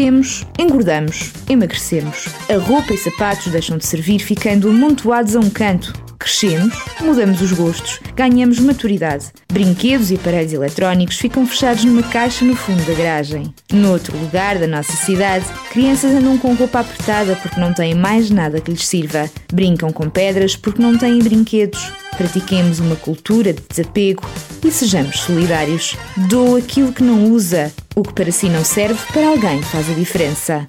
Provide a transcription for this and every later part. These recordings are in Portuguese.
Crescemos, engordamos, emagrecemos. A roupa e sapatos deixam de servir ficando amontoados a um canto. Crescemos, mudamos os gostos, ganhamos maturidade. Brinquedos e aparelhos eletrónicos ficam fechados numa caixa no fundo da garagem. Noutro lugar da nossa cidade, crianças andam com roupa apertada porque não têm mais nada que lhes sirva. Brincam com pedras porque não têm brinquedos. Pratiquemos uma cultura de desapego e sejamos solidários. Doa aquilo que não usa. O que para si não serve, para alguém faz a diferença.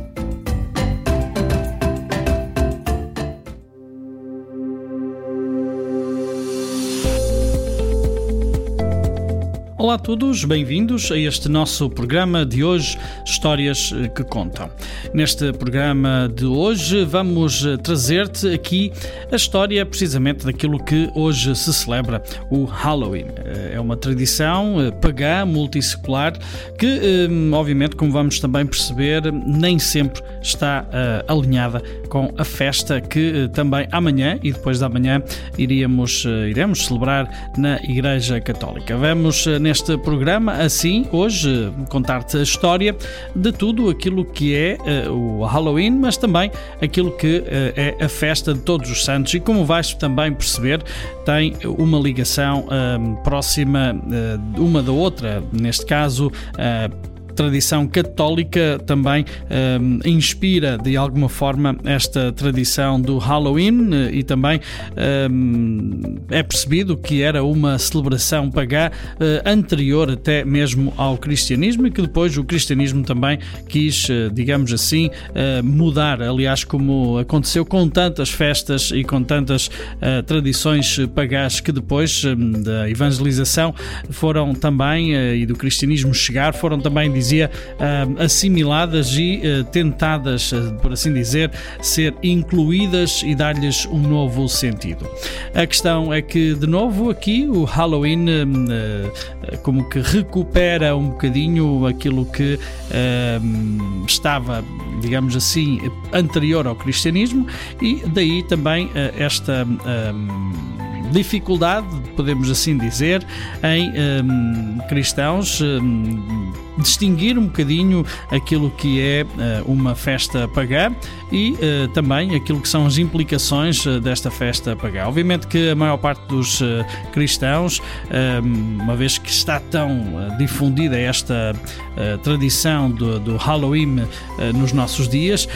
Olá a todos, bem-vindos a este nosso programa de hoje, Histórias eh, que Contam. Neste programa de hoje vamos eh, trazer-te aqui a história precisamente daquilo que hoje se celebra, o Halloween. Eh, é uma tradição pagã, multissecular, que, obviamente, como vamos também perceber, nem sempre está alinhada com a festa que também amanhã e depois da manhã iríamos, iremos celebrar na Igreja Católica. Vamos neste programa, assim, hoje, contar-te a história de tudo aquilo que é uh, o Halloween, mas também aquilo que uh, é a festa de Todos os Santos. E como vais também perceber, tem uma ligação uh, próxima uma da outra, neste caso tradição católica também um, inspira de alguma forma esta tradição do Halloween eh, e também um, é percebido que era uma celebração pagã uh, anterior até mesmo ao cristianismo e que depois o cristianismo também quis, uh, digamos assim, uh, mudar. Aliás, como aconteceu com tantas festas e com tantas tradições pagãs que depois da evangelização foram também e do cristianismo chegar foram também dizia, uh, assimiladas e uh, tentadas, uh, por assim dizer, ser incluídas e dar-lhes um novo sentido. A questão é que, de novo, aqui o Halloween como que recupera um bocadinho aquilo que estava, digamos assim, anterior ao cristianismo e daí também esta dificuldade, podemos assim dizer, em um, cristãos um, distinguir um bocadinho aquilo que é uh, uma festa pagã e uh, também aquilo que são as implicações uh, desta festa pagã. Obviamente que a maior parte dos cristãos, uma vez que está tão difundida esta tradição do, do Halloween nos nossos dias,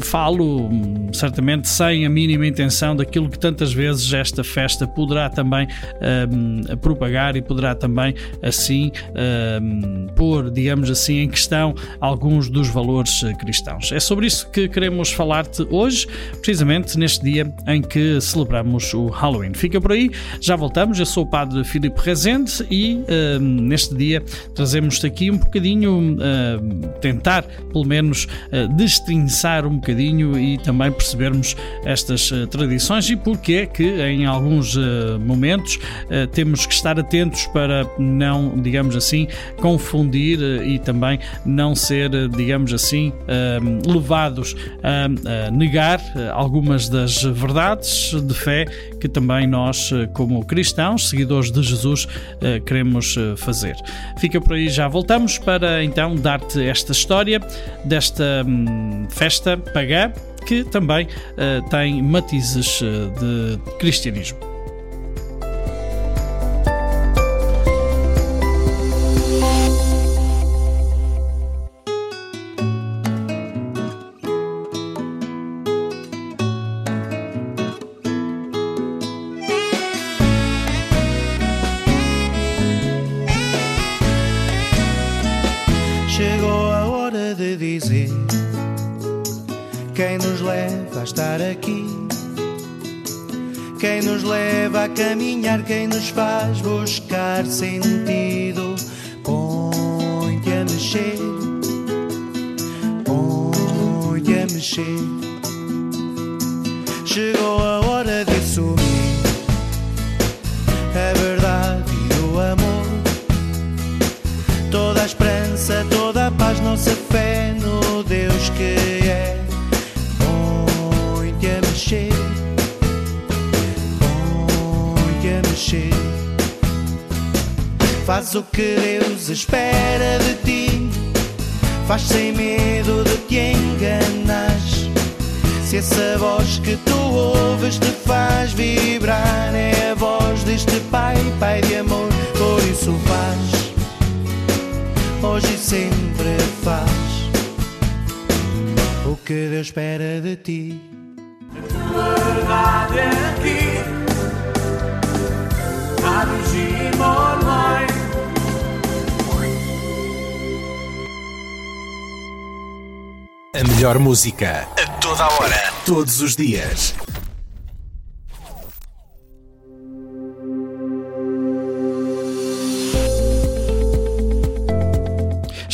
falo hum, certamente sem a mínima intenção daquilo que tantas vezes esta festa poderá também propagar e poderá também assim um, pôr, digamos assim, em questão alguns dos valores eh, cristãos. É sobre isso que queremos falar-te hoje, precisamente neste dia em que celebramos o Halloween. Fica por aí, já voltamos. Eu sou o Padre Filipe Rezende e um, neste dia trazemos-te aqui um bocadinho, uh, tentar pelo menos uh, destrinçar um bocadinho e também percebermos estas uh, tradições e porque é que em alguns uh, momentos uh, temos que estar atentos para não, digamos assim, confundir uh, e também não ser, digamos assim, levados a, negar algumas das verdades de fé que também nós, como cristãos, seguidores de Jesus, queremos fazer. Fica por aí, já voltamos para então dar-te esta história desta um, festa pagã que também tem matizes de cristianismo. Pai, de amor, por isso faz, hoje e sempre faz o que Deus espera de ti. A verdade é aqui, Online. A melhor música a toda a hora, todos os dias.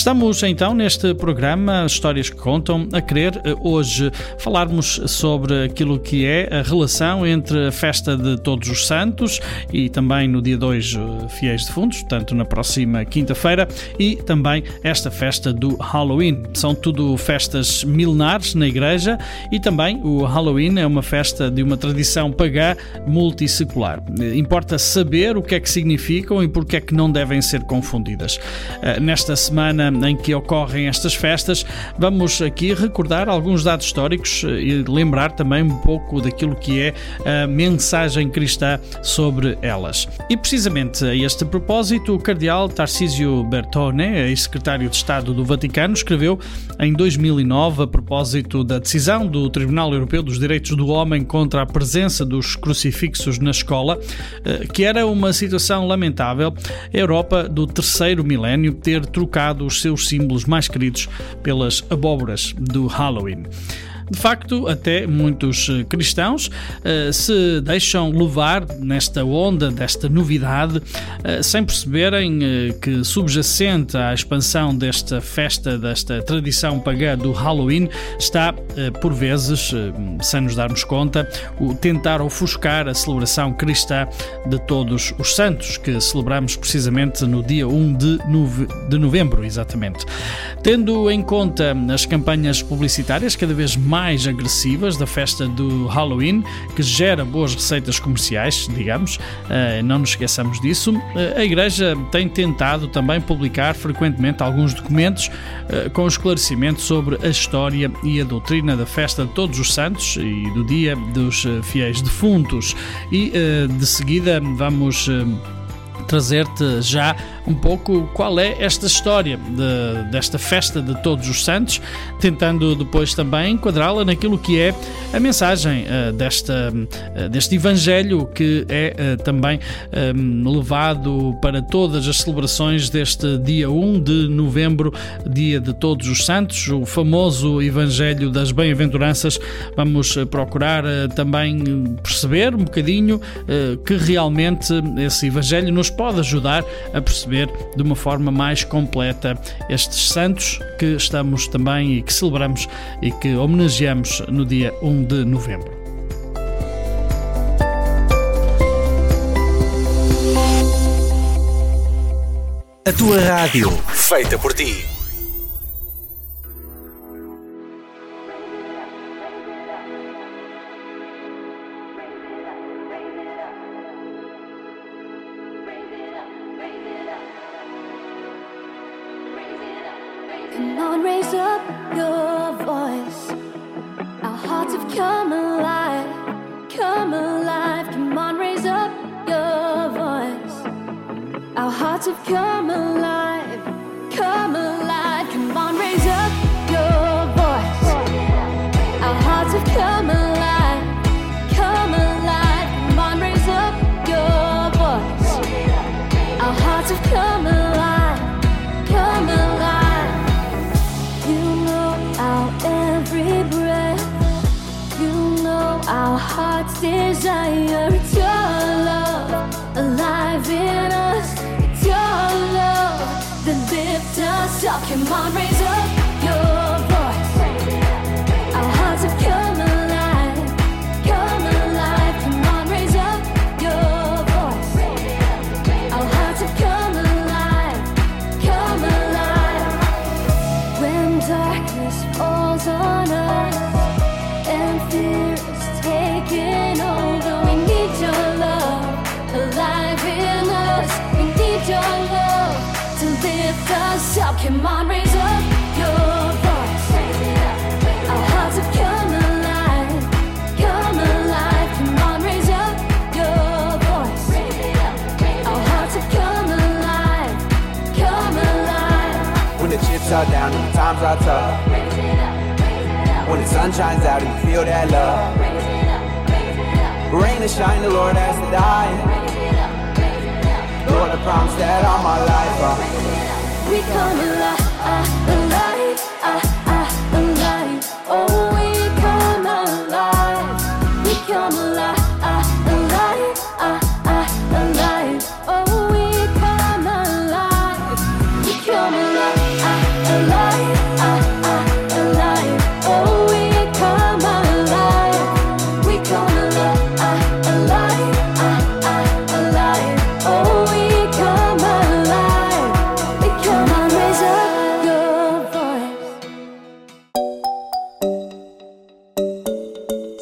Estamos então neste programa Histórias que Contam a querer eh, hoje falarmos sobre aquilo que é a relação entre a festa de Todos os Santos e também no dia 2 eh, Fiéis de Fundos, tanto na próxima quinta-feira, e também esta festa do Halloween. São tudo festas milenares na igreja e também o Halloween é uma festa de uma tradição pagã multissecular. Eh, importa saber o que é que significam e porque é que não devem ser confundidas. Nesta semana em que ocorrem estas festas, vamos aqui recordar alguns dados históricos eh, e lembrar também um pouco daquilo que é a mensagem cristã sobre elas. E precisamente a este propósito, o cardeal Tarcísio Bertone, ex-secretário de Estado do Vaticano, escreveu em 2009 a propósito da decisão do Tribunal Europeu dos Direitos do Homem contra a presença dos crucifixos na escola, eh, que era uma situação lamentável, a Europa do terceiro milénio ter trocado os seus símbolos mais queridos pelas abóboras do Halloween. De facto, até muitos eh, cristãos uh, se deixam levar nesta onda desta novidade, uh, sem perceberem que subjacente à expansão desta festa, desta tradição pagã do Halloween, está, por vezes, sem nos darmos conta, o tentar ofuscar a celebração cristã de todos os santos, que celebramos precisamente no dia 1 de, nove de novembro, exatamente. Tendo em conta as campanhas publicitárias cada vez mais mais agressivas da festa do Halloween, que gera boas receitas comerciais, digamos, uh, não nos esqueçamos disso. Uh, a Igreja tem tentado também publicar frequentemente alguns documentos uh, com esclarecimento sobre a história e a doutrina da festa de Todos os Santos e do Dia dos Fiéis Defuntos. E de seguida vamos trazer-te já um pouco qual é esta história de, desta festa de Todos os Santos, tentando depois também enquadrá-la naquilo que é a mensagem uh, desta, uh, deste Evangelho que é uh, também um, levado para todas as celebrações deste dia 1 de novembro, dia de Todos os Santos, o famoso Evangelho das Bem-aventuranças. Vamos procurar também perceber um bocadinho que realmente esse Evangelho nos pode ajudar a perceber de uma forma mais completa estes santos que estamos também e que celebramos e que homenageamos no dia 1 de novembro. A tua rádio, feita por ti. on Monterey's chips are down and the times are tough. When the sun shines out and you feel that love. Rain or shine, the Lord has to die. Lord, I promise that all my life. Uh, We come alive, alive, alive.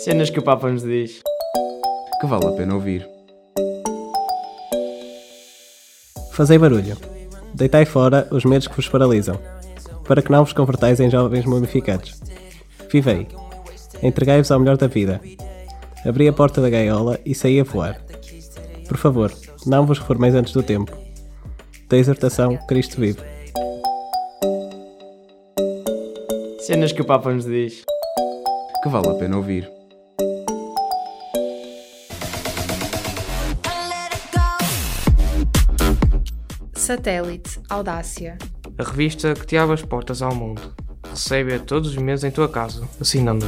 Cenas que o Papa nos diz. que vale a pena ouvir. Fazei barulho. Deitai fora os medos que vos paralisam, para que não vos convertais em jovens mumificados. Vivei. Entregai-vos ao melhor da vida. Abri a porta da gaiola e saí a voar. Por favor, não vos reformeis antes do tempo. Da exortação, Cristo vive. Cenas que o Papa nos diz. Que vale a pena ouvir. Satélite Audácia. A revista que te abre as portas ao mundo. Recebe-a todos os meses em tua casa, assinando.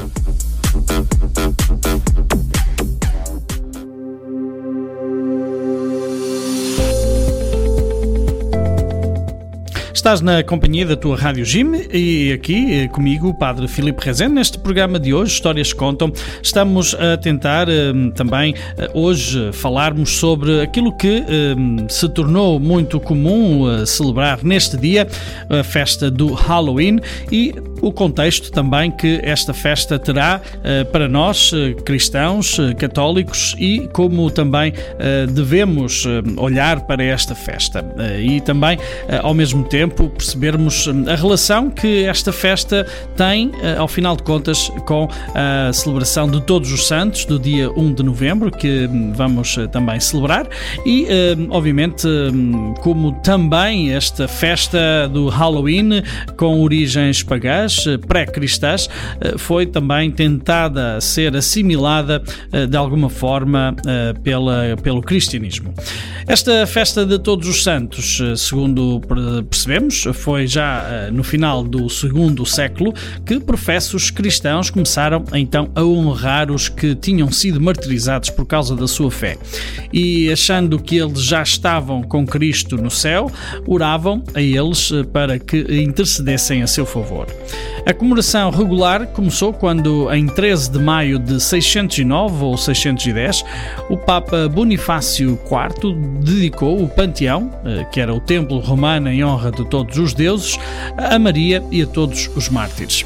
Estás na companhia da tua Rádio Jim e aqui eh, comigo o Padre Filipe Rezende. Neste programa de hoje, Histórias Contam, estamos a tentar eh, também eh, hoje falarmos sobre aquilo que se tornou muito comum celebrar neste dia, a festa do Halloween e o contexto também que esta festa terá para nós, cristãos, católicos e como também devemos olhar para esta festa. E também, ao mesmo tempo, percebermos eh, a relação que esta festa tem, eh, ao final de contas, com a celebração de Todos os Santos, do dia 1 de novembro, que hum, vamos eh, também celebrar. E, eh, obviamente, hum, como também esta festa do Halloween, com origens pagãs, eh, pré-cristãs, foi também tentada ser assimilada de alguma forma pela, pelo cristianismo. Esta festa de Todos os Santos, segundo per- foi já eh, no final do segundo século que professos cristãos começaram então a honrar os que tinham sido martirizados por causa da sua fé. E achando que eles já estavam com Cristo no céu, oravam a eles eh, para que intercedessem a seu favor. A comemoração regular começou quando, em 13 de maio de 609 ou 610, o Papa Bonifácio IV dedicou o Panteão, eh, que era o templo romano em honra de todos os deuses, a Maria e a todos os mártires.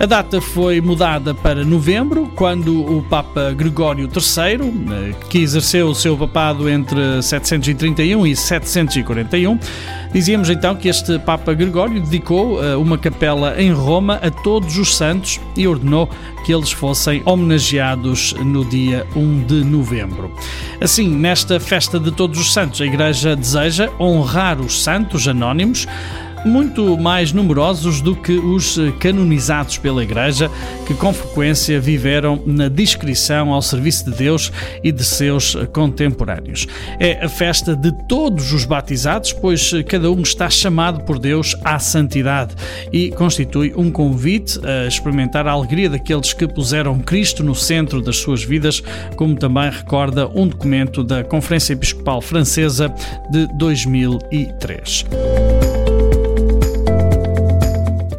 A data foi mudada para novembro, quando o Papa Gregório III, eh, que exerceu o seu papado entre 731 e 741, dizíamos então que este Papa Gregório dedicou eh, uma capela em Roma a todos os santos e ordenou que eles fossem homenageados no dia 1 de novembro. Assim, nesta festa de todos os santos, a Igreja deseja honrar os santos anónimos muito mais numerosos do que os eh, canonizados pela Igreja, que com frequência viveram na discrição ao serviço de Deus e de seus eh, contemporâneos. É a festa de todos os batizados, pois eh, cada um está chamado por Deus à santidade e constitui um convite a experimentar a alegria daqueles que puseram Cristo no centro das suas vidas, como também recorda um documento da Conferência Episcopal Francesa de 2003.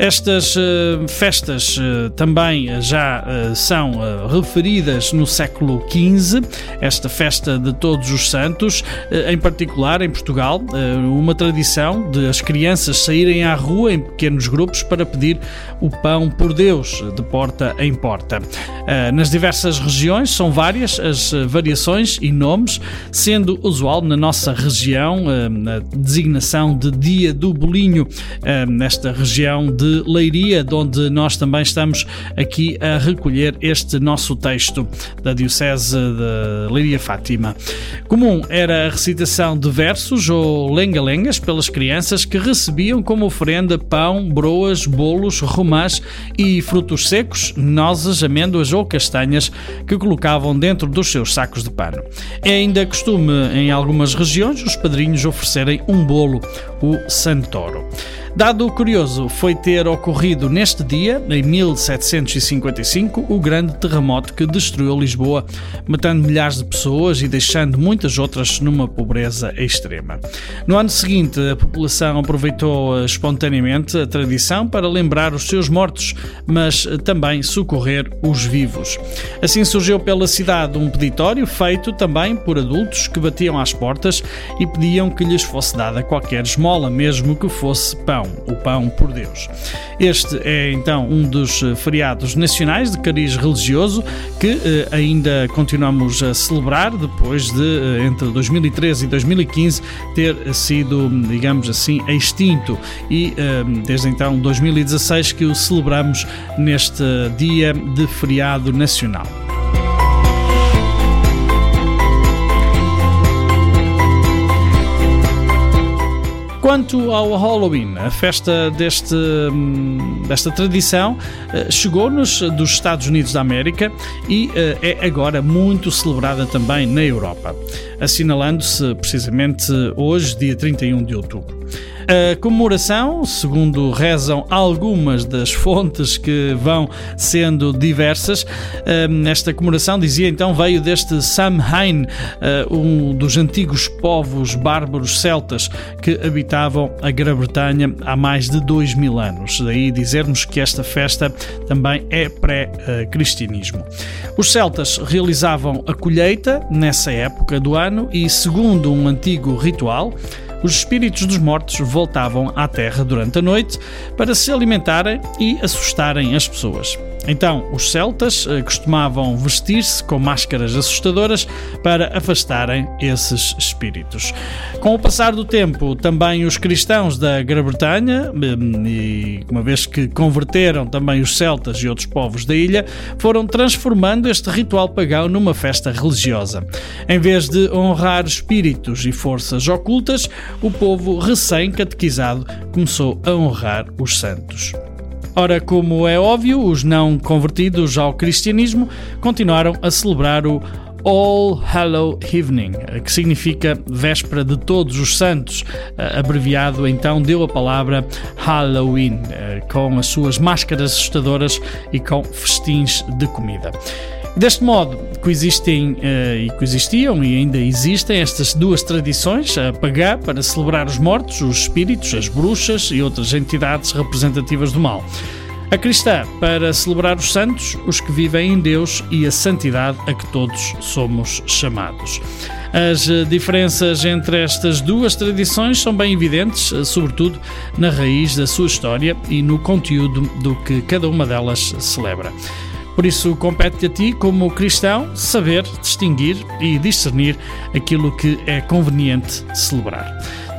Estas uh, festas uh, também já uh, são referidas no século XV, esta festa de Todos os Santos, em particular em Portugal, uma tradição de as crianças saírem à rua em pequenos grupos para pedir o pão por Deus, de porta em porta. Nas diversas regiões são várias as variações e nomes, sendo usual na nossa região a designação de Dia do Bolinho, nesta região de Leiria, de onde nós também estamos aqui a recolher este nosso texto da Diocese de Leiria Fátima. Comum era a recitação de versos ou lenga-lengas pelas crianças que recebiam como oferenda pão, broas, bolos, romãs e frutos secos, nozes, amêndoas ou castanhas que colocavam dentro dos seus sacos de pano. É ainda costume em algumas regiões os padrinhos oferecerem um bolo, o Santoro. Dado curioso foi ter ocorrido neste dia, em 1755, o grande terremoto que destruiu Lisboa, matando milhares de pessoas e deixando muitas outras numa pobreza extrema. No ano seguinte, a população aproveitou espontaneamente a tradição para lembrar os seus mortos, mas também socorrer os vivos. Assim surgiu pela cidade um peditório feito também por adultos que batiam às portas e pediam que lhes fosse dada qualquer esmola, mesmo que fosse pão pão, o pão por Deus. Este é então um dos eh, feriados nacionais de cariz religioso que eh, ainda continuamos a celebrar depois de, eh, entre 2013 e 2015, ter sido, digamos assim, extinto e eh, desde então 2016 que o celebramos neste dia de feriado nacional. Quanto ao Halloween, a festa deste, hum, desta tradição eh, chegou-nos dos Estados Unidos da América e eh, é agora muito celebrada também na Europa, assinalando-se precisamente hoje, dia 31 de outubro. A comemoração, segundo rezam algumas das fontes que vão sendo diversas, hum, esta comemoração, dizia então, veio deste Samhain, eh, um dos antigos povos bárbaros celtas que habitavam a Grã-Bretanha há mais de dois mil anos. Daí dizermos que esta festa também é pré-cristianismo. Os celtas realizavam a colheita nessa época do ano e, segundo um antigo ritual, os espíritos dos mortos voltavam à terra durante a noite para se alimentarem e assustarem as pessoas. Então, os celtas eh, costumavam vestir-se com máscaras assustadoras para afastarem esses espíritos. Com o passar do tempo, também os cristãos da Grã-Bretanha, hum, e uma vez que converteram também os celtas e outros povos da ilha, foram transformando este ritual pagão numa festa religiosa. Em vez de honrar espíritos e forças ocultas, o povo recém-catequizado começou a honrar os santos. Ora, como é óbvio, os não convertidos ao cristianismo continuaram a celebrar o All Hallow Evening, que significa véspera de todos os santos, eh, abreviado então deu a palavra Halloween, eh, com as suas máscaras assustadoras e com festins de comida. Deste modo, coexistem uh, e coexistiam e ainda existem estas duas tradições, a pagã para celebrar os mortos, os espíritos, as bruxas e outras entidades representativas do mal. A cristã para celebrar os santos, os que vivem em Deus e a santidade a que todos somos chamados. As eh, diferenças entre estas duas tradições são bem evidentes, eh, sobretudo na raiz da sua história e no conteúdo do que cada uma delas celebra. Por isso, compete a ti, como cristão, saber distinguir e discernir aquilo que é conveniente celebrar.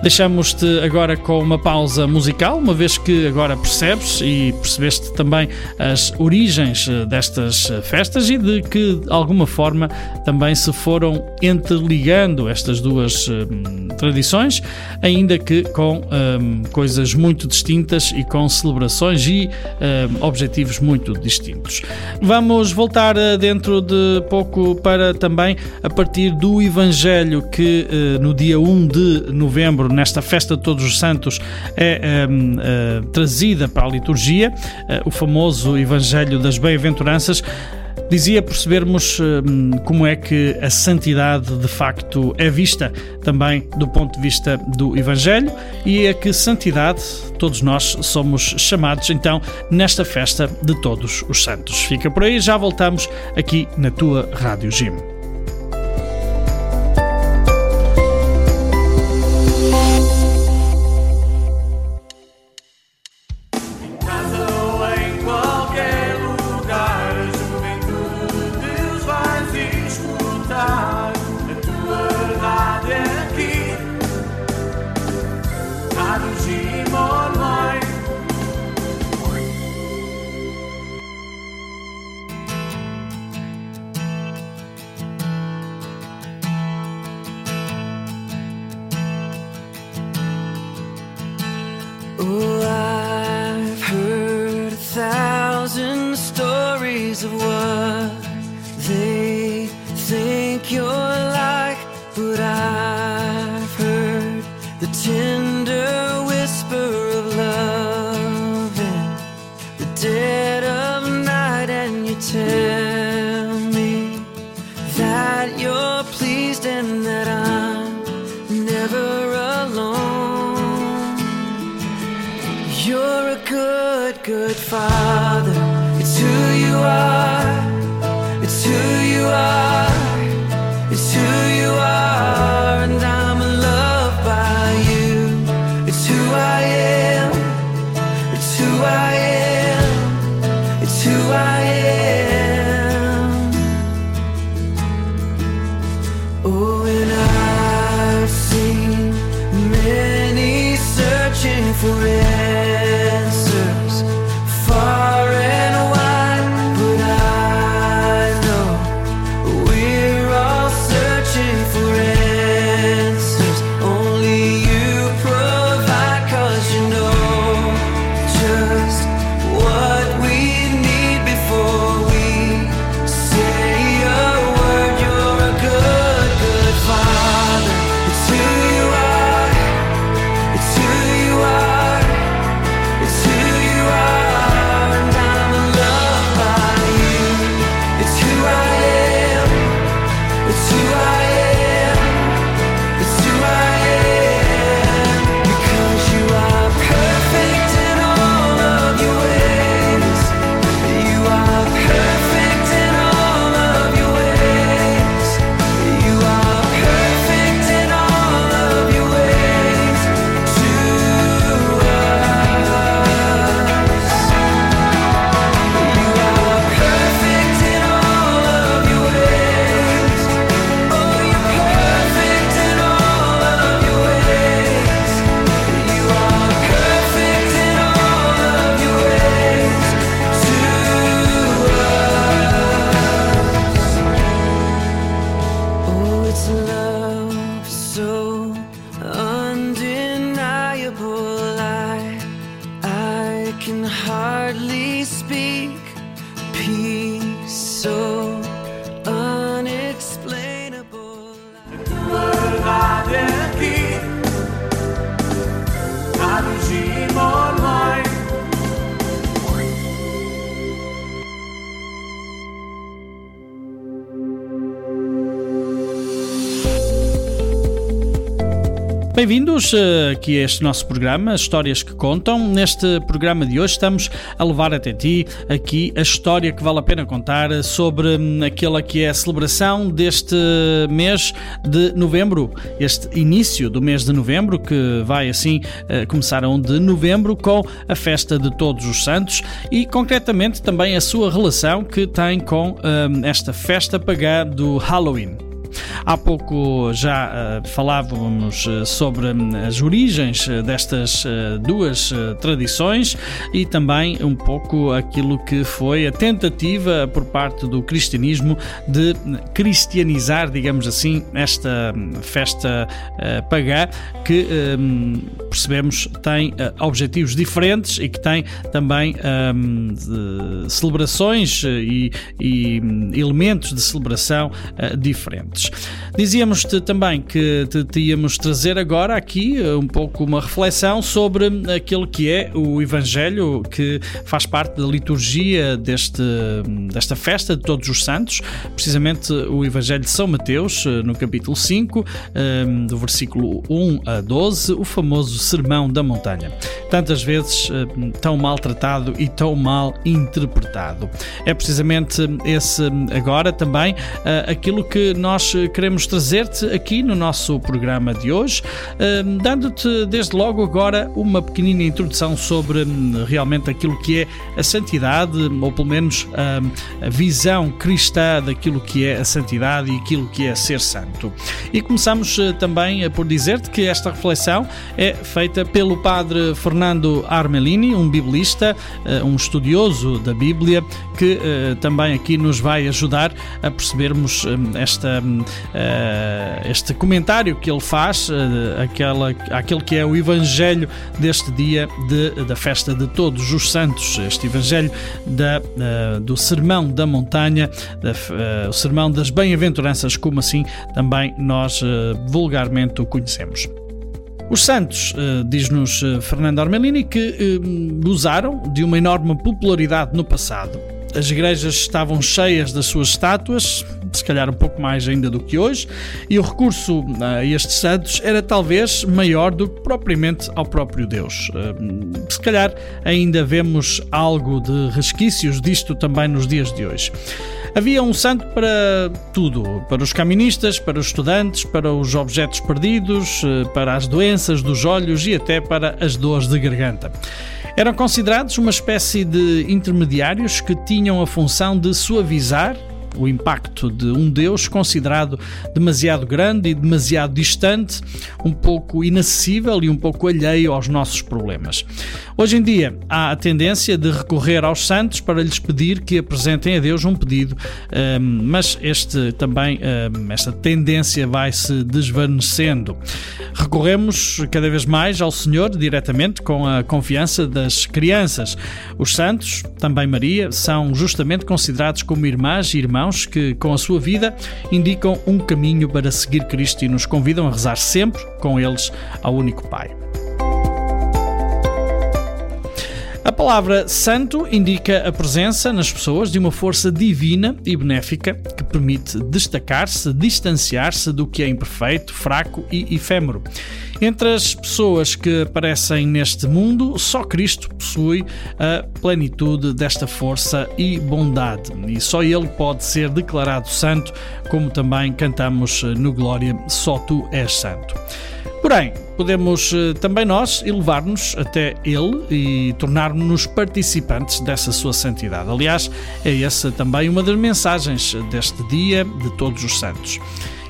Deixamos-te agora com uma pausa musical, uma vez que agora percebes e percebeste também as origens eh, destas eh, festas e de que, de alguma forma, também se foram interligando estas duas hum, tradições, ainda que com hum, coisas muito distintas e com celebrações e hum, objetivos muito distintos. Vamos voltar dentro de pouco para também a partir do Evangelho que no dia 1 de novembro nesta festa de Todos os Santos é uh, eh, trazida para a liturgia, uh, o famoso Evangelho das Bem-aventuranças. dizia percebermos hum, como é que a santidade de facto é vista também do ponto de vista do Evangelho e a que santidade todos nós somos chamados então nesta festa de todos os santos. Fica por aí, já voltamos aqui na tua Rádio Jim. It's who I Bem-vindos eh, aqui a este nosso programa, Histórias que Contam. Neste programa de hoje estamos a levar até ti aqui a história que vale a pena contar sobre hum, aquela que é a celebração deste mês de novembro, este início do mês de novembro, que vai assim eh, começar a 1 de novembro com a festa de Todos os Santos e concretamente também a sua relação que tem com hum, esta festa pagã do Halloween. Há pouco já uh, falávamos uh, sobre um, as origens uh, destas duas tradições e também um pouco aquilo que foi a tentativa por parte do cristianismo de cristianizar, digamos assim, esta um, festa pagã que percebemos tem objetivos diferentes e que tem também celebrações e, e, elementos de celebração diferentes. Dizíamos-te também que te, te íamos trazer agora aqui uh, um pouco uma reflexão sobre aquilo que é o Evangelho que faz parte da liturgia deste, desta festa de Todos os Santos, precisamente o Evangelho de São Mateus, uh, no capítulo 5, um, do versículo 1 a 12, o famoso Sermão da Montanha. Tantas vezes uh, tão maltratado e tão mal interpretado. É precisamente esse agora também uh, aquilo que nós queremos trazer-te aqui no nosso programa de hoje, uh, dando-te desde logo agora uma pequenina introdução sobre um, realmente aquilo que é a santidade, ou pelo menos uh, a visão cristã daquilo que é a santidade e aquilo que é ser santo. E começamos também por dizer-te que esta reflexão é feita pelo padre Fernando Armelini, um biblista, um estudioso da Bíblia, que também aqui nos vai ajudar a percebermos esta, este comentário que ele faz aquela, aquele que é o Evangelho deste dia de, da festa de Todos os Santos, este Evangelho da, do Sermão da Montanha, da, o Sermão das Bem-aventuranças, como assim também nós vulgarmente o conhecemos. Os santos, diz-nos Fernando Armelini, que gozaram de uma enorme popularidade no passado as igrejas estavam cheias das suas estátuas, se calhar um pouco mais ainda do que hoje, e o recurso a estes santos era talvez maior do que propriamente ao próprio Deus. Se calhar ainda vemos algo de resquícios disto também nos dias de hoje. Havia um santo para tudo: para os caministas, para os estudantes, para os objetos perdidos, para as doenças dos olhos e até para as dores de garganta. Eram considerados uma espécie de intermediários que tinham a função de suavizar o impacto de um Deus considerado demasiado grande e demasiado distante, um pouco inacessível e um pouco alheio aos nossos problemas. Hoje em dia há a tendência de recorrer aos santos para lhes pedir que apresentem a Deus um pedido, mas este também esta tendência vai se desvanecendo. Recorremos cada vez mais ao Senhor diretamente com a confiança das crianças. Os santos, também Maria, são justamente considerados como irmãs e irmãos que, com a sua vida, indicam um caminho para seguir Cristo e nos convidam a rezar sempre com eles ao único Pai. A palavra santo indica a presença nas pessoas de uma força divina e benéfica que permite destacar-se, distanciar-se do que é imperfeito, fraco e efêmero. Entre as pessoas que aparecem neste mundo, só Cristo possui a plenitude desta força e bondade, e só Ele pode ser declarado santo, como também cantamos no Glória, só Tu és santo. Porém, podemos também nós elevar-nos até Ele e tornar-nos participantes dessa sua santidade. Aliás, é essa também uma das mensagens deste dia de todos os santos.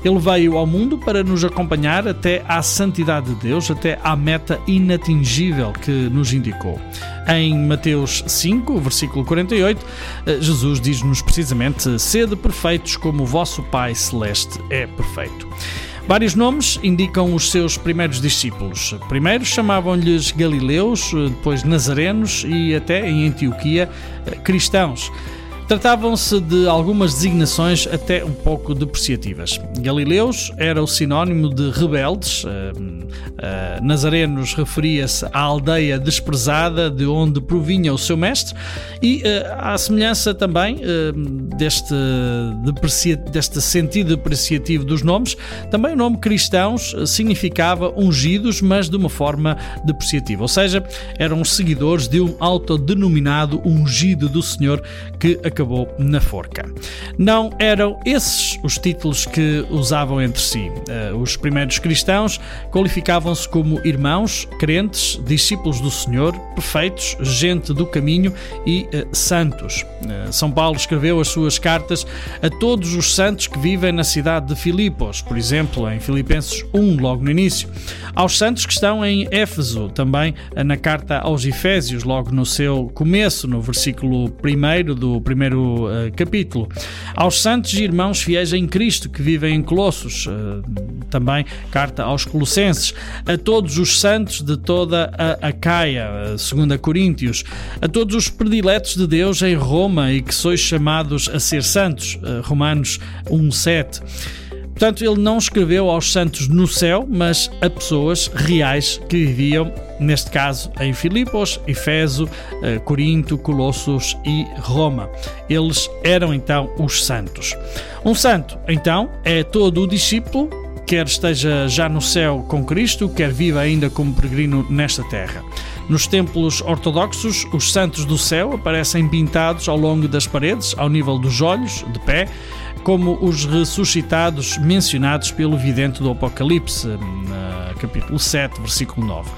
Ele veio ao mundo para nos acompanhar até à santidade de Deus, até à meta inatingível que nos indicou. Em Mateus 5, versículo 48, Jesus diz-nos precisamente: Sede perfeitos como o vosso Pai Celeste é perfeito. Vários nomes indicam os seus primeiros discípulos. Primeiro chamavam-lhes Galileus, depois Nazarenos e até em Antioquia cristãos. Tratavam-se de algumas designações até um pouco depreciativas. Galileus era o sinónimo de rebeldes, uh, uh, Nazarenos referia-se à aldeia desprezada de onde provinha o seu mestre, e uh, à semelhança também deste, deste sentido depreciativo dos nomes, também o nome cristãos significava ungidos, mas de uma forma depreciativa, ou seja, eram os seguidores de um autodenominado ungido do Senhor que acabou na forca. Não eram esses os títulos que usavam entre si. Os primeiros cristãos qualificavam-se como irmãos, crentes, discípulos do Senhor, perfeitos, gente do caminho e santos. São Paulo escreveu as suas cartas a todos os santos que vivem na cidade de Filipos, por exemplo, em Filipenses 1, logo no início. Aos santos que estão em Éfeso, também na carta aos Efésios, logo no seu começo, no versículo 1 do primeiro uh, capítulo. Aos santos e irmãos fiéis em Cristo que vivem em Colossos, uh, também carta aos Colossenses. A todos os santos de toda a Acaia, uh, 2 Coríntios. A todos os prediletos de Deus em Roma e que sois chamados a ser santos, Romanos 1,7. Portanto, ele não escreveu aos santos no céu, mas a pessoas reais que viviam, neste caso, em Filipos, Efeso, eh, Corinto, Colossos e Roma. Eles eram então os santos. Um santo, então, é todo o discípulo quer esteja já no céu com Cristo, quer viva ainda como peregrino nesta terra. Nos templos ortodoxos, os santos do céu aparecem pintados ao longo das paredes, ao nível dos olhos, de pé, como os ressuscitados mencionados pelo vidente do Apocalipse, capítulo 7, versículo 9.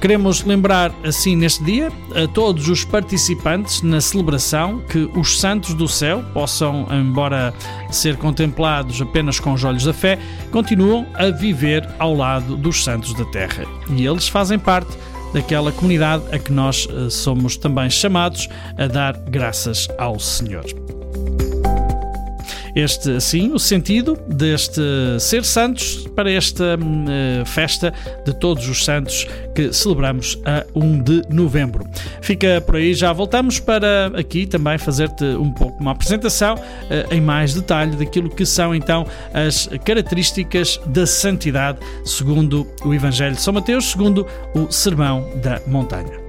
Queremos lembrar assim neste dia a todos os participantes na celebração que os santos do céu possam, embora ser contemplados apenas com os olhos da fé, continuam a viver ao lado dos santos da terra. E eles fazem parte daquela comunidade a que nós eh, somos também chamados a dar graças ao Senhor. Este, assim, o sentido deste ser santos para esta eh, festa de todos os santos que celebramos a 1 de novembro. Fica por aí, já voltamos para aqui também fazer-te um pouco uma apresentação eh, em mais detalhe daquilo que são então as características da santidade segundo o Evangelho de São Mateus, segundo o Sermão da Montanha.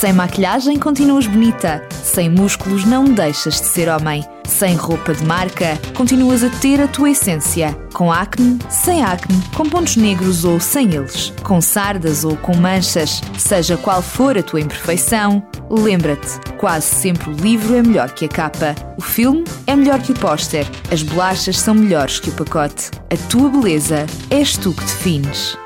Sem maquilhagem continuas bonita. Sem músculos não deixas de ser homem. Sem roupa de marca continuas a ter a tua essência. Com acne, sem acne, com pontos negros ou sem eles. Com sardas ou com manchas. Seja qual for a tua imperfeição, lembra-te: quase sempre o livro é melhor que a capa. O filme é melhor que o póster. As bolachas são melhores que o pacote. A tua beleza és tu que defines.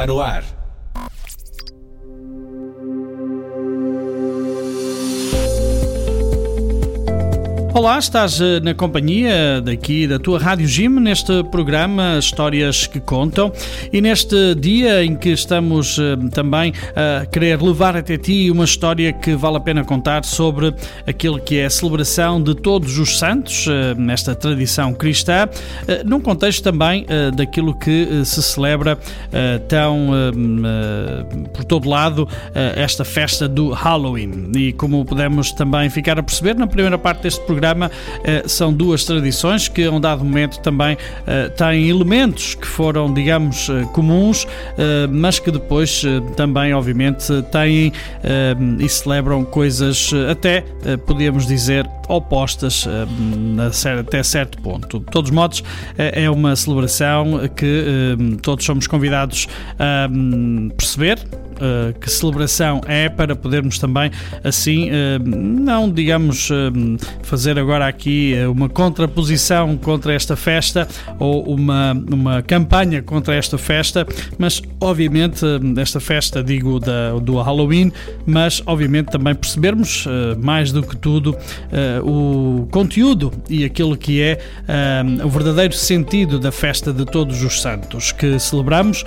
Aqui, Estás eh, na companhia daqui da tua Rádio Gym neste programa Histórias que Contam e neste dia em que estamos eh, também a querer levar até ti uma história que vale a pena contar sobre aquilo que é a celebração de todos os santos, eh, nesta tradição cristã, num contexto também daquilo que se celebra tão eh, por todo lado esta festa do Halloween. E como podemos também ficar a perceber na primeira parte deste programa, eh, são duas tradições que a um dado momento também eh, têm elementos que foram, digamos, eh, comuns, mas que depois também, obviamente, têm e celebram coisas até, podíamos dizer, opostas até certo ponto. De todos os modos, é uma celebração que todos somos convidados a hum, perceber uh, que celebração é para podermos também assim uh, não digamos uh, fazer agora aqui uma contraposição contra esta festa ou uma, uma campanha contra esta festa mas obviamente esta festa digo da, do Halloween mas obviamente também percebermos mais do que tudo o conteúdo e aquilo que é o verdadeiro sentido da festa de todos os santos que celebramos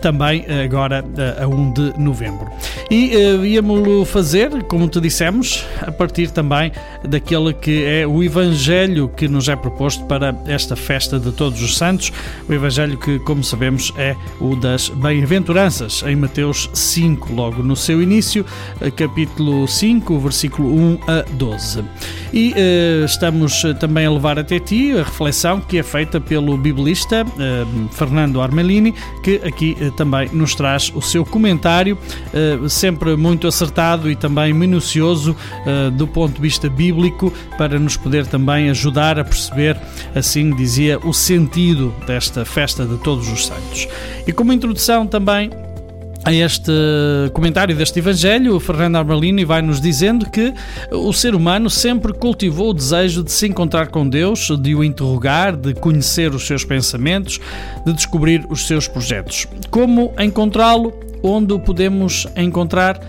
também agora a 1 de novembro. E uh, íamos fazer, como te dissemos, a partir também daquele que é o Evangelho que nos é proposto para esta festa de todos os santos, o Evangelho que, como sabemos, é o das bem-aventuranças, em Mateus 5, logo no seu início, uh, capítulo 5, versículo 1 a 12. E uh, estamos também a levar até ti a reflexão que é feita pelo biblista Fernando Armelini, que aqui também nos traz o seu comentário Uh, sempre muito acertado e também minucioso uh, do ponto de vista bíblico para nos poder também ajudar a perceber, assim dizia, o sentido desta festa de todos os santos. E como introdução também a este comentário deste Evangelho, o Fernando Armalini vai nos dizendo que o ser humano sempre cultivou o desejo de se encontrar com Deus, de o interrogar, de conhecer os seus pensamentos, de descobrir os seus projetos. Como encontrá-lo? Onde o podemos encontrar?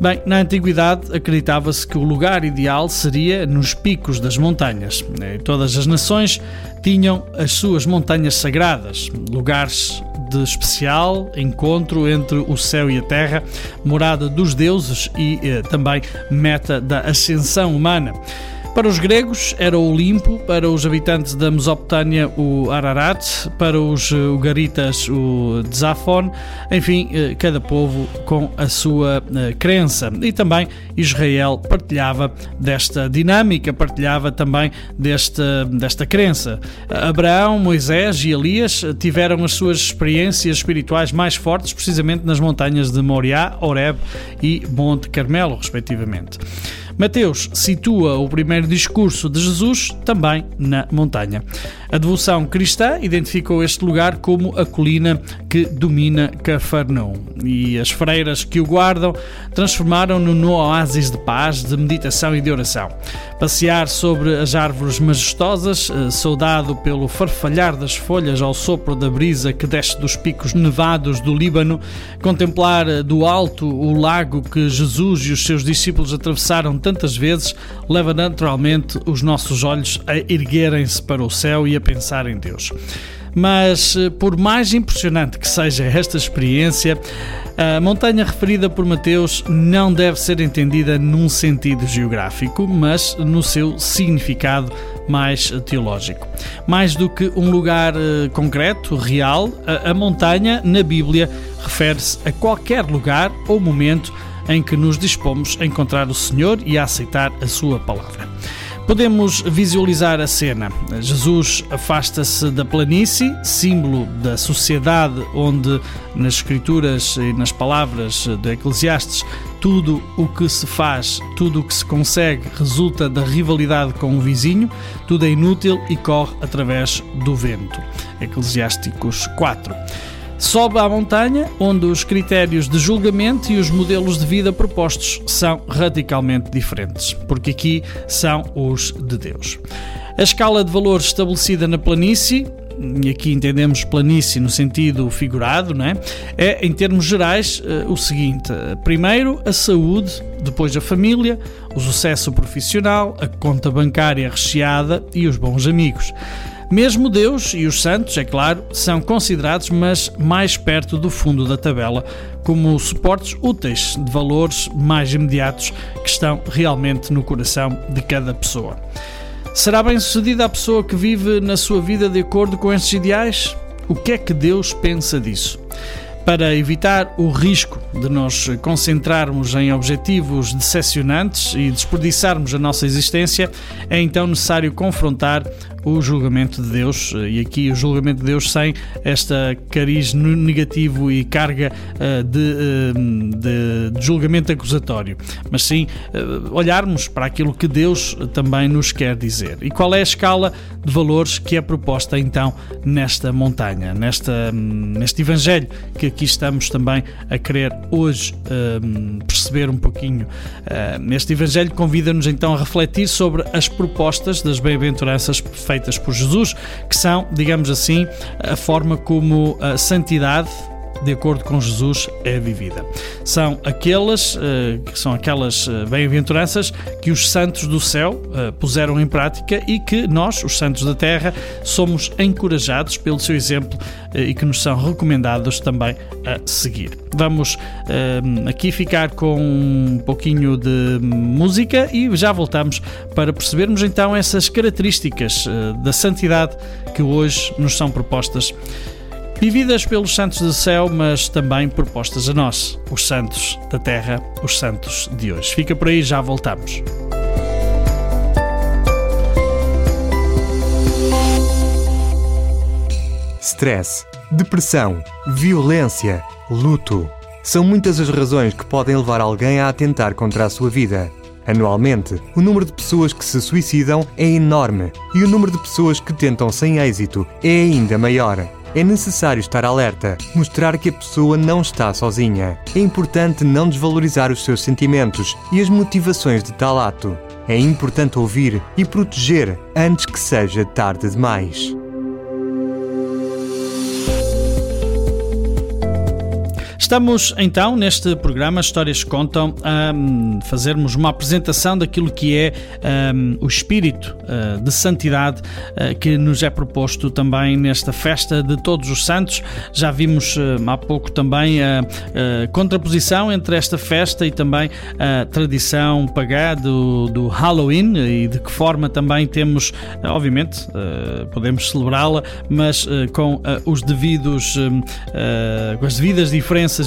Bem, na antiguidade acreditava-se que o lugar ideal seria nos picos das montanhas. Todas as nações tinham as suas montanhas sagradas, lugares de especial encontro entre o céu e a terra, morada dos deuses e eh, também meta da ascensão humana. Para os gregos era o Olimpo, para os habitantes da Mesopotâmia o Ararat, para os ugaritas o Zafon, enfim, cada povo com a sua crença. E também Israel partilhava desta dinâmica, partilhava também desta, desta crença. Abraão, Moisés e Elias tiveram as suas experiências espirituais mais fortes precisamente nas montanhas de Moriá, Horeb e Monte Carmelo, respectivamente. Mateus situa o primeiro discurso de Jesus também na montanha. A devoção cristã identificou este lugar como a colina que domina Cafarnaum e as freiras que o guardam transformaram-no no oásis de paz, de meditação e de oração. Passear sobre as árvores majestosas, saudado pelo farfalhar das folhas ao sopro da brisa que desce dos picos nevados do Líbano, contemplar do alto o lago que Jesus e os seus discípulos atravessaram tantas vezes, leva naturalmente os nossos olhos a erguerem-se para o céu e a pensar em Deus. Mas, por mais impressionante que seja esta experiência, a montanha referida por Mateus não deve ser entendida num sentido geográfico, mas no seu significado mais teológico. Mais do que um lugar concreto, real, a montanha, na Bíblia, refere-se a qualquer lugar ou momento em que nos dispomos a encontrar o Senhor e a aceitar a Sua palavra. Podemos visualizar a cena. Jesus afasta-se da planície, símbolo da sociedade onde, nas Escrituras e nas palavras de Eclesiastes, tudo o que se faz, tudo o que se consegue resulta da rivalidade com o vizinho, tudo é inútil e corre através do vento. Eclesiásticos 4. Sobe à montanha, onde os critérios de julgamento e os modelos de vida propostos são radicalmente diferentes, porque aqui são os de Deus. A escala de valores estabelecida na planície e aqui entendemos planície no sentido figurado, não é? é em termos gerais eh, o seguinte: primeiro a saúde, depois a família, o sucesso profissional, a conta bancária recheada e os bons amigos. Mesmo Deus e os santos, é claro, são considerados, mas mais perto do fundo da tabela, como suportes úteis de valores mais imediatos que estão realmente no coração de cada pessoa. Será bem sucedida a pessoa que vive na sua vida de acordo com estes ideais? O que é que Deus pensa disso? Para evitar o risco de nos concentrarmos em objetivos decepcionantes e desperdiçarmos a nossa existência, é então necessário confrontar o julgamento de Deus, e aqui o julgamento de Deus sem esta cariz negativo e carga uh, de, uh, de, de, julgamento acusatório, mas sim olharmos para aquilo que Deus também nos quer dizer. E qual é a escala de valores que é proposta então nesta montanha, nesta, neste Evangelho que aqui estamos também a querer hoje perceber um pouquinho. Neste Evangelho convida-nos então a refletir sobre as propostas das bem-aventuranças perfeitas feitas por Jesus, que são, digamos assim, a forma como a santidade de acordo com Jesus é vivida. São aquelas que são aquelas bem-aventuranças que os santos do céu puseram em prática e que nós, os santos da terra, somos encorajados pelo seu exemplo e que nos são recomendados também a seguir. Vamos aqui ficar com um pouquinho de música e já voltamos para percebermos então essas características da santidade que hoje nos são propostas vividas pelos santos do céu, mas também propostas a nós, os santos da terra, os santos de hoje. Fica por aí, já voltamos. Stress, depressão, violência, luto. São muitas as razões que podem levar alguém a atentar contra a sua vida. Anualmente, o número de pessoas que se suicidam é enorme e o número de pessoas que tentam sem êxito é ainda maior. É necessário estar alerta, mostrar que a pessoa não está sozinha. É importante não desvalorizar os seus sentimentos e as motivações de tal ato. É importante ouvir e proteger antes que seja tarde demais. Estamos então neste programa Histórias que Contam a um, fazermos uma apresentação daquilo que é um, o espírito uh, de santidade uh, que nos é proposto também nesta festa de Todos os Santos. Já vimos uh, há pouco também a, a, contraposição entre esta festa e também a tradição pagã do, do Halloween e de que forma também temos, obviamente, podemos celebrá-la, mas com os devidos, com as devidas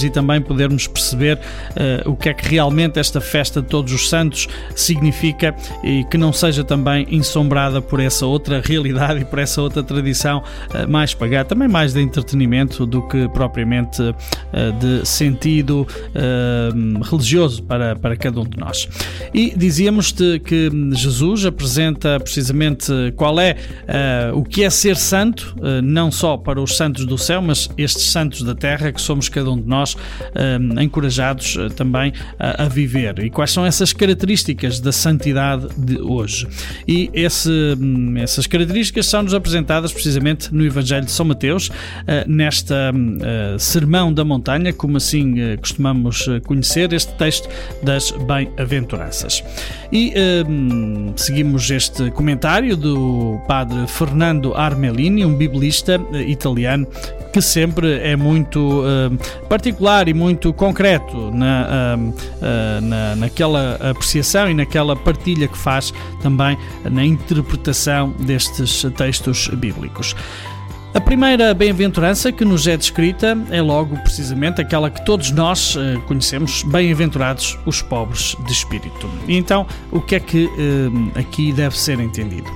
e também podermos perceber uh, o que é que realmente esta festa de Todos os Santos significa e que não seja também ensombrada por essa outra realidade e por essa outra tradição uh, mais pagã, também mais de entretenimento do que propriamente uh, de sentido religioso para, para cada um de nós. E dizíamos-te que Jesus apresenta precisamente qual é o que é ser santo, não só para os santos do céu, mas estes santos da terra que somos cada um de nós nós um, encorajados uh, também a, a, viver. E quais são essas características da santidade de hoje? E esse, um, essas características são-nos apresentadas precisamente no Evangelho de São Mateus, uh, nesta uh, Sermão da Montanha, como assim costumamos conhecer, este texto das bem-aventuranças. E um, seguimos este comentário do padre Fernando Armelini, um biblista italiano que sempre é muito uh, particular e muito concreto na, uh, na, naquela apreciação e naquela partilha que faz também na interpretação destes textos bíblicos. A primeira bem-aventurança que nos é descrita é logo precisamente aquela que todos nós conhecemos, bem-aventurados os pobres de espírito. E então, o que é que aqui deve ser entendido?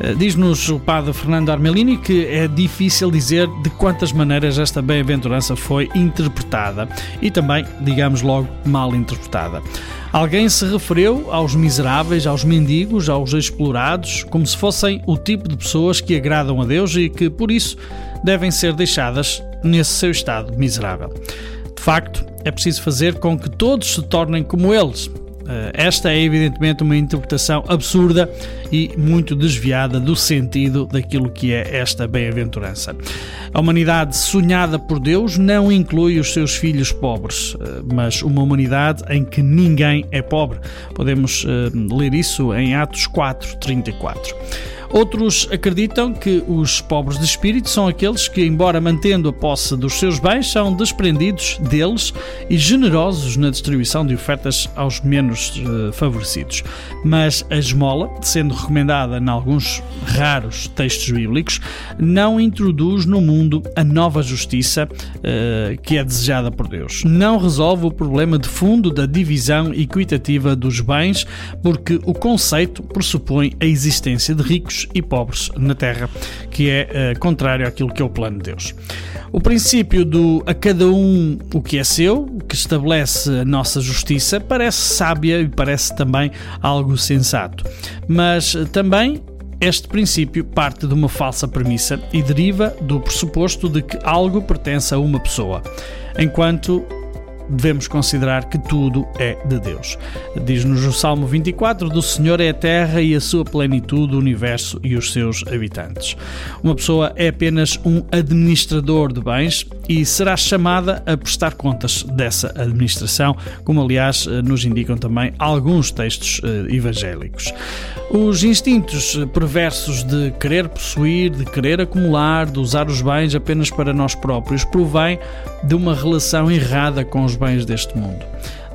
Uh, Diz-nos o padre Fernando Armelini que é difícil dizer de quantas maneiras esta bem-aventurança foi interpretada e também, digamos logo, mal interpretada. Alguém se referiu aos miseráveis, aos mendigos, aos explorados, como se fossem o tipo de pessoas que agradam a Deus e que, por isso, devem ser deixadas nesse seu estado miserável. De facto, é preciso fazer com que todos se tornem como eles. Eh, Esta é evidentemente uma interpretação absurda e muito desviada do sentido daquilo que é esta bem-aventurança. A humanidade sonhada por Deus não inclui os seus filhos pobres, eh, mas uma humanidade em que ninguém é pobre. Podemos eh, ler isso em Atos 4, 34. Outros acreditam que os pobres de espírito são aqueles que, embora mantendo a posse dos seus bens, são desprendidos deles e generosos na distribuição de ofertas aos menos eh, favorecidos. Mas a esmola, sendo recomendada em alguns raros textos bíblicos, não introduz no mundo a nova justiça eh, que é desejada por Deus. Não resolve o problema de fundo da divisão equitativa dos bens, porque o conceito pressupõe a existência de ricos e pobres na Terra, que é eh, contrário àquilo que é o plano de Deus. O princípio do a cada um o que é seu, que estabelece a nossa justiça, parece sábia e parece também algo sensato. Mas eh, também este princípio parte de uma falsa premissa e deriva do pressuposto de que algo pertence a uma pessoa, enquanto devemos considerar que tudo é de Deus. Diz-nos o Salmo 24: Do Senhor é a terra e a sua plenitude, o universo e os seus habitantes. Uma pessoa é apenas um administrador de bens e será chamada a prestar contas dessa administração, como aliás nos indicam também alguns textos eh, evangélicos. Os instintos perversos de querer possuir, de querer acumular, de usar os bens apenas para nós próprios, provém de uma relação errada com os bens deste mundo.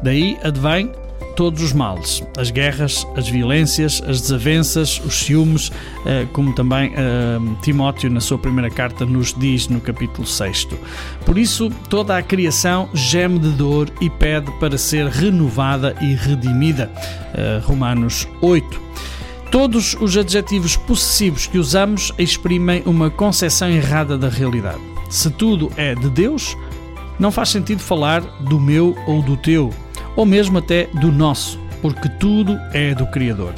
Daí advém todos os males, as guerras, as violências, as desavenças, os ciúmes, eh, como também eh, Timóteo na sua primeira carta nos diz no capítulo 6. Por isso, toda a criação geme de dor e pede para ser renovada e redimida. Eh, Romanos 8. Todos os adjetivos possessivos que usamos exprimem uma concepção errada da realidade. Se tudo é de Deus, não faz sentido falar do meu ou do teu, ou mesmo até do nosso, porque tudo é do Criador.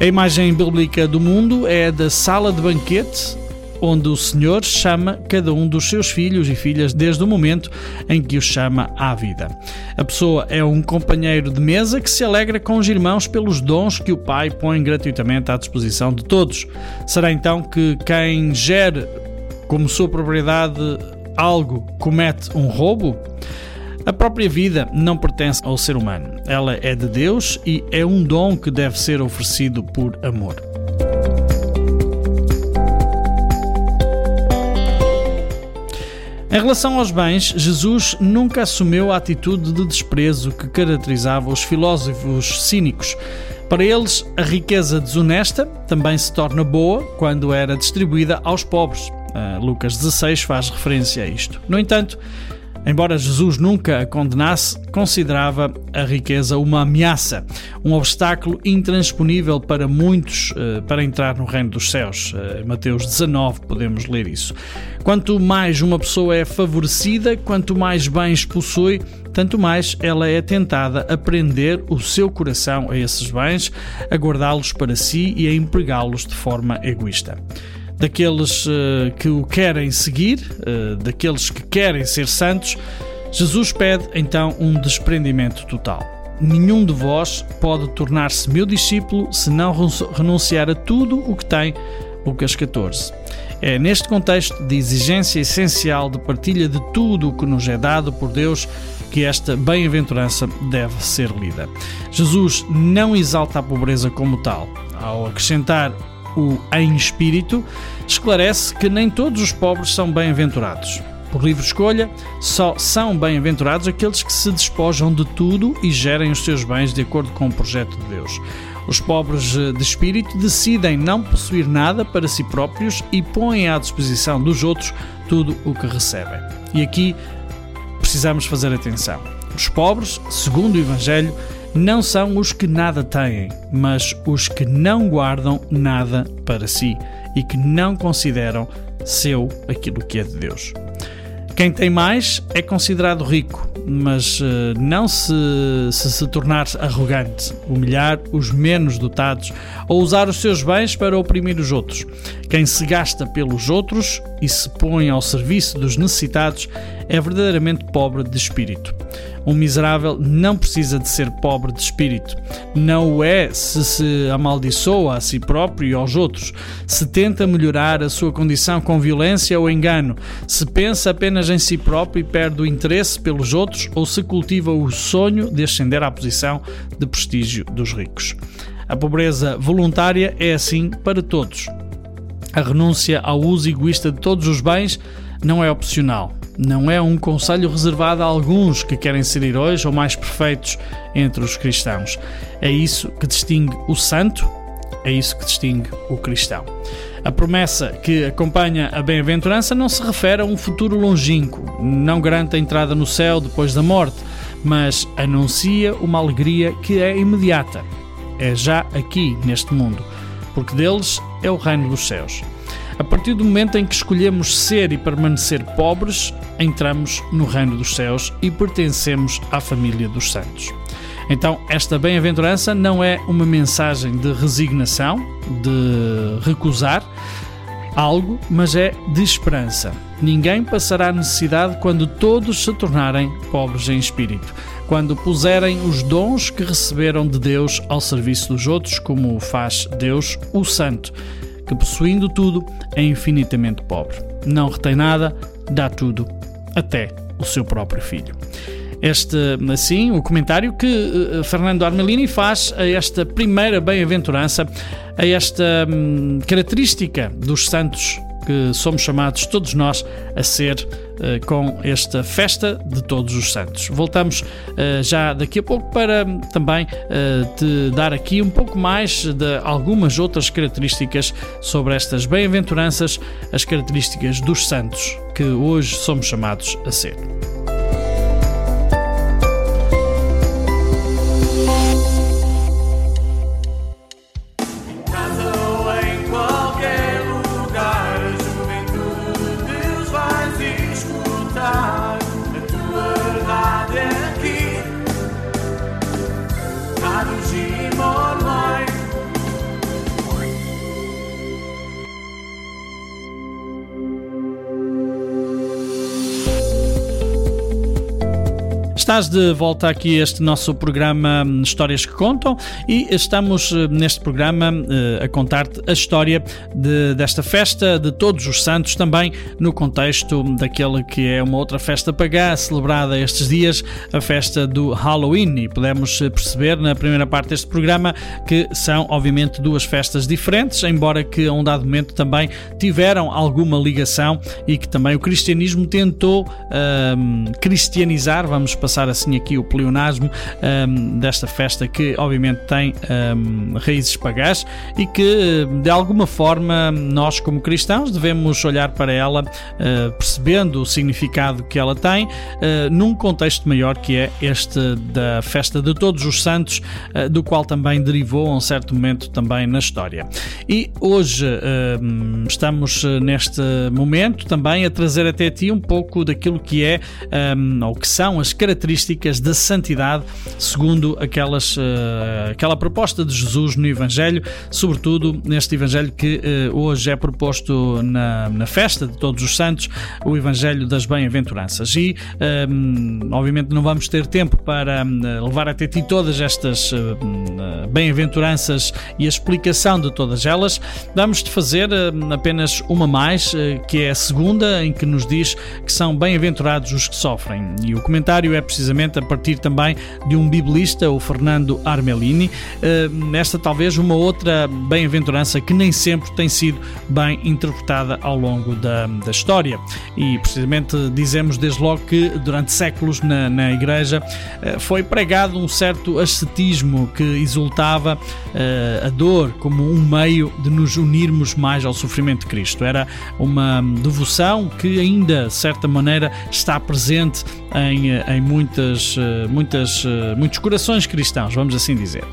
A imagem bíblica do mundo é da sala de banquete, onde o Senhor chama cada um dos seus filhos e filhas desde o momento em que os chama à vida. A pessoa é um companheiro de mesa que se alegra com os irmãos pelos dons que o Pai põe gratuitamente à disposição de todos. Será então que quem gere como sua propriedade algo comete um roubo? A própria vida não pertence ao ser humano. Ela é de Deus e é um dom que deve ser oferecido por amor. Em relação aos bens, Jesus nunca assumiu a atitude de desprezo que caracterizava os filósofos cínicos. Para eles, a riqueza desonesta também se torna boa quando era distribuída aos pobres. Uh, Lucas 16 faz referência a isto. No entanto, embora Jesus nunca a condenasse, considerava a riqueza uma ameaça, um obstáculo intransponível para muitos uh, para entrar no reino dos céus. Uh, em Mateus 19 podemos ler isso. Quanto mais uma pessoa é favorecida, quanto mais bens possui, tanto mais ela é tentada a prender o seu coração a esses bens, a guardá-los para si e a empregá-los de forma egoísta daqueles uh, que o querem seguir, uh, daqueles que querem ser santos, Jesus pede então um desprendimento total. Nenhum de vós pode tornar-se meu discípulo se não renunciar a tudo o que tem. Lucas 14. É neste contexto de exigência essencial de partilha de tudo o que nos é dado por Deus que esta bem-aventurança deve ser lida. Jesus não exalta a pobreza como tal. Ao acrescentar o em espírito, esclarece que nem todos os pobres são bem-aventurados. Por livre escolha, só são bem-aventurados aqueles que se despojam de tudo e gerem os seus bens de acordo com o projeto de Deus. Os pobres de espírito decidem não possuir nada para si próprios e põem à disposição dos outros tudo o que recebem. E aqui precisamos fazer atenção. Os pobres, segundo o Evangelho, não são os que nada têm, mas os que não guardam nada para si e que não consideram seu aquilo que é de Deus. Quem tem mais é considerado rico, mas uh, não se, se se tornar arrogante, humilhar os menos dotados ou usar os seus bens para oprimir os outros. Quem se gasta pelos outros e se põe ao serviço dos necessitados é verdadeiramente pobre de espírito. Um miserável não precisa de ser pobre de espírito. Não o é se se amaldiçoa a si próprio e aos outros, se tenta melhorar a sua condição com violência ou engano, se pensa apenas em si próprio e perde o interesse pelos outros ou se cultiva o sonho de ascender à posição de prestígio dos ricos. A pobreza voluntária é assim para todos. A renúncia ao uso egoísta de todos os bens não é opcional. Não é um conselho reservado a alguns que querem ser heróis ou mais perfeitos entre os cristãos. É isso que distingue o santo, é isso que distingue o cristão. A promessa que acompanha a bem-aventurança não se refere a um futuro longínquo, não garante a entrada no céu depois da morte, mas anuncia uma alegria que é imediata. É já aqui, neste mundo, porque deles é o reino dos céus. A partir do momento em que escolhemos ser e permanecer pobres, entramos no reino dos céus e pertencemos à família dos santos. Então, esta bem-aventurança não é uma mensagem de resignação, de recusar algo, mas é de esperança. Ninguém passará necessidade quando todos se tornarem pobres em espírito, quando puserem os dons que receberam de Deus ao serviço dos outros, como faz Deus, o Santo que possuindo tudo é infinitamente pobre. Não retém nada, dá tudo, até o seu próprio filho. Este, assim, o comentário que uh, Fernando Armelini faz a esta primeira bem-aventurança, a esta hum, característica dos santos que somos chamados todos nós a ser uh, com esta festa de todos os santos. Voltamos uh, já daqui a pouco para também uh, te dar aqui um pouco mais de algumas outras características sobre estas bem-aventuranças, as características dos santos que hoje somos chamados a ser. Estás de volta aqui a este nosso programa hum, Histórias que Contam e estamos eh, neste programa eh, a contar-te a história de- desta festa de Todos os Santos, também no contexto daquela que é uma outra festa pagã celebrada estes dias, a festa do Halloween. E podemos eh, perceber na primeira parte deste programa que são, obviamente, duas festas diferentes, embora que a um dado momento também tiveram alguma ligação e que também o cristianismo tentou hum, cristianizar, vamos passar assim aqui o pleonasmo hum, desta festa que obviamente tem hum, raízes pagãs e que de alguma forma nós como cristãos devemos olhar para ela eh, percebendo o significado que ela tem eh, num contexto maior que é este da festa de todos os santos eh, do qual também derivou a um certo momento também na história. E hoje hum, estamos neste momento também a trazer até ti um pouco daquilo que é hum, ou que são as características da santidade segundo aquelas, eh, aquela proposta de Jesus no Evangelho, sobretudo neste Evangelho que eh, hoje é proposto na, na festa de todos os santos, o Evangelho das Bem-aventuranças. E hum, obviamente não vamos ter tempo para hum, levar até ti todas estas hum, bem-aventuranças e a explicação de todas elas. Vamos-te fazer hum, apenas uma mais, eh, que é a segunda, em que nos diz que são bem-aventurados os que sofrem. E o comentário é precisamente a partir também de um biblista, o Fernando Armelini. Eh, Esta talvez uma outra bem-aventurança que nem sempre tem sido bem interpretada ao longo da, da história. E precisamente dizemos desde logo que durante séculos na, na Igreja eh, foi pregado um certo ascetismo que exultava eh, a dor como um meio de nos unirmos mais ao sofrimento de Cristo. Era uma devoção que ainda, de certa maneira, está presente em, em muitos muitas, eh, muitas, eh, muitos corações cristãos, vamos assim dizer.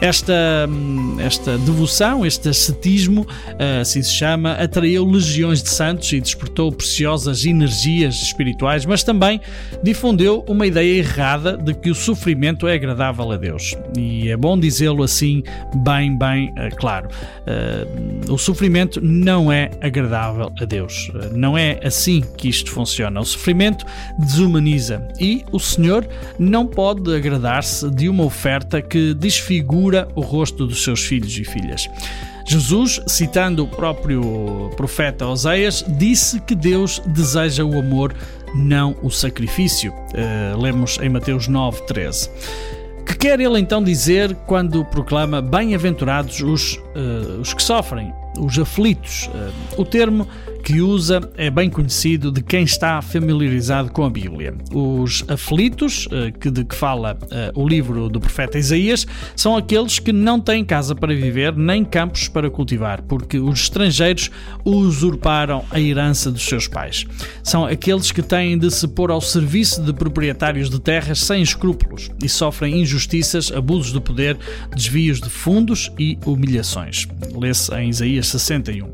Esta, hum, esta devoção, este ascetismo, eh, assim se chama, atraiu legiões de santos e despertou preciosas energias espirituais, mas também difundeu uma ideia errada de que o sofrimento é agradável a Deus. E é bom dizê-lo assim, bem, bem claro. O sofrimento não é agradável a Deus. Não é assim que isto funciona. O sofrimento desumaniza e o Senhor não pode agradar-se de uma oferta que desfigura o rosto dos seus filhos e filhas. Jesus, citando o próprio profeta Oséias, disse que Deus deseja o amor, não o sacrifício. Eh, lemos em Mateus 9, 13. Que quer ele então dizer quando proclama bem-aventurados os, eh, os que sofrem, os aflitos? Eh, o termo que usa é bem conhecido de quem está familiarizado com a Bíblia. Os aflitos, eh, que de que fala eh, o livro do profeta Isaías, são aqueles que não têm casa para viver nem campos para cultivar, porque os estrangeiros usurparam a herança dos seus pais. São aqueles que têm de se pôr ao serviço de proprietários de terras sem escrúpulos e sofrem injustiças, abusos de poder, desvios de fundos e humilhações. Lê-se em Isaías 61.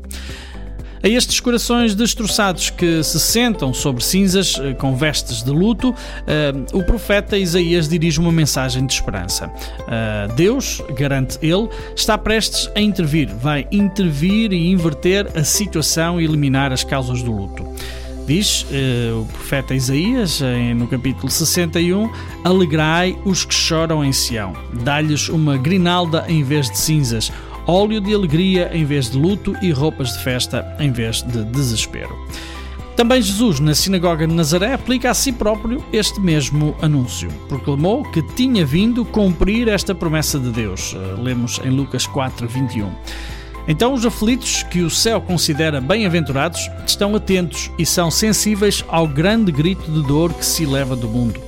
A estes corações destroçados que se sentam sobre cinzas eh, com vestes de luto, eh, o profeta Isaías dirige uma mensagem de esperança. Eh, Deus, garante ele, está prestes a intervir, vai intervir e inverter a situação e eliminar as causas do luto. Diz o profeta Isaías, no capítulo 61, Alegrai os que choram em Sião, dá-lhes uma grinalda em vez de cinzas, óleo de alegria em vez de luto e roupas de festa em vez de desespero. Também Jesus, na sinagoga de Nazaré, aplica a si próprio este mesmo anúncio. Proclamou que tinha vindo cumprir esta promessa de Deus. Eh, Lemos em Lucas 4, 21. Então, os aflitos, que o céu considera bem-aventurados, estão atentos e são sensíveis ao grande grito de dor que se eleva do mundo.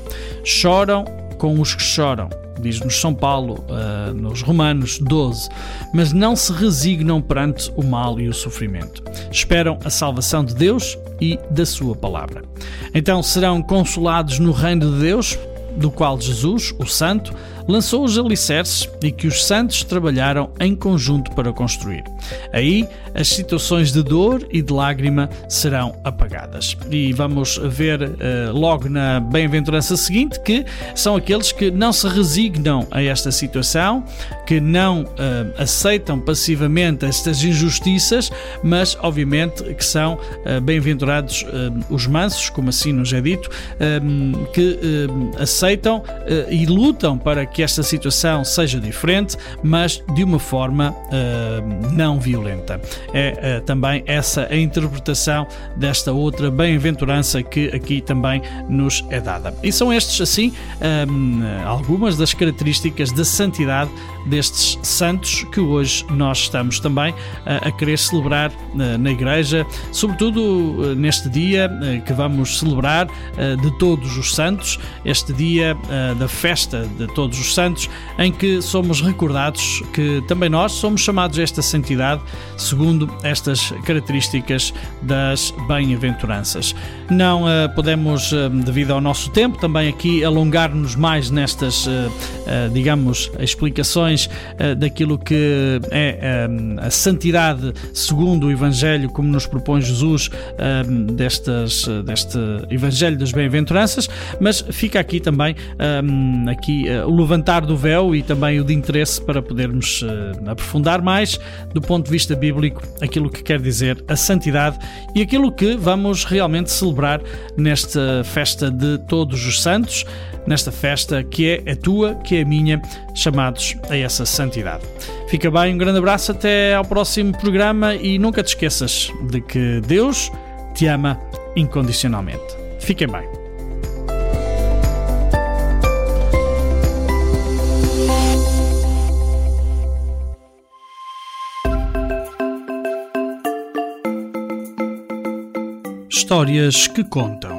Choram com os que choram, diz-nos São Paulo, uh, nos Romanos 12, mas não se resignam perante o mal e o sofrimento. Esperam a salvação de Deus e da Sua palavra. Então serão consolados no reino de Deus, do qual Jesus, o Santo, lançou os alicerces e que os santos trabalharam em conjunto para construir. Aí as situações de dor e de lágrima serão apagadas. E vamos ver uh, logo na bem-aventurança seguinte que são aqueles que não se resignam a esta situação, que não uh, aceitam passivamente estas injustiças, mas obviamente que são uh, bem-aventurados os mansos, como assim nos é dito, que aceitam e lutam para que esta situação seja diferente, mas de uma forma uh, não violenta. É uh, também essa a interpretação desta outra bem-aventurança que aqui também nos é dada. E são estes, assim, um, algumas das características da santidade destes santos que hoje nós estamos também a querer celebrar na igreja, sobretudo neste dia que vamos celebrar de todos os santos, este dia da festa de todos os santos, em que somos recordados que também nós somos chamados a esta santidade segundo estas características das bem-aventuranças. Não podemos, devido ao nosso tempo, também aqui alongar-nos mais nestas, digamos, explicações daquilo que é a santidade segundo o Evangelho, como nos propõe Jesus destas, deste Evangelho das Bem-aventuranças, mas fica aqui também aqui, o levantar do véu e também o de interesse para podermos aprofundar mais do ponto de vista bíblico aquilo que quer dizer a santidade e aquilo que vamos realmente celebrar nesta festa de todos os santos, nesta festa que é a tua, que é a minha, chamados a essa santidade. Fica bem, um grande abraço, até ao próximo programa e nunca te esqueças de que Deus te ama incondicionalmente. Fiquem bem. Histórias que Contam.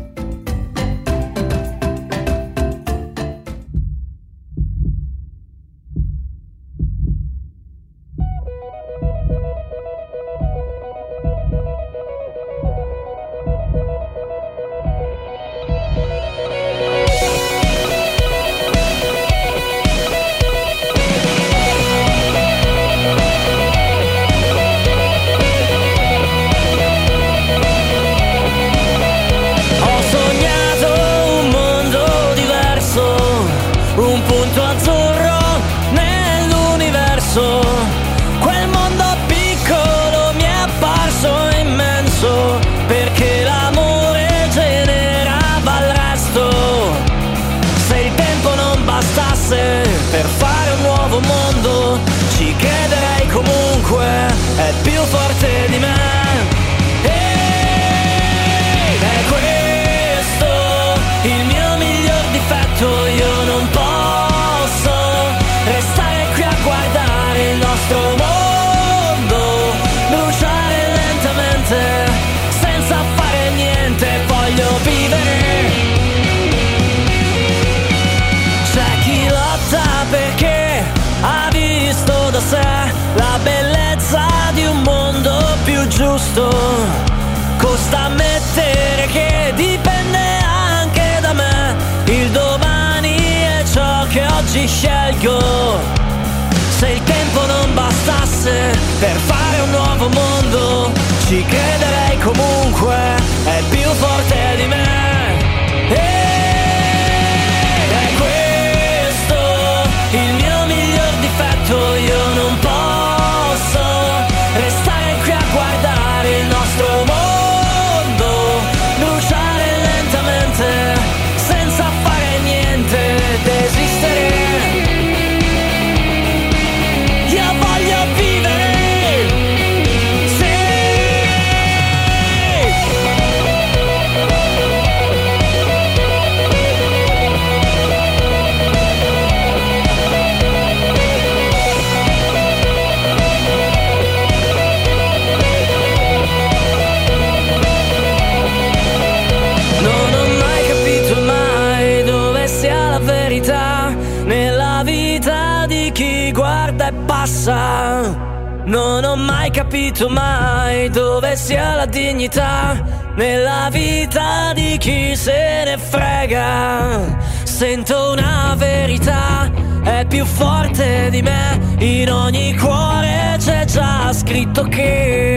sento una verità, è più forte di me, in ogni cuore c'è già scritto che...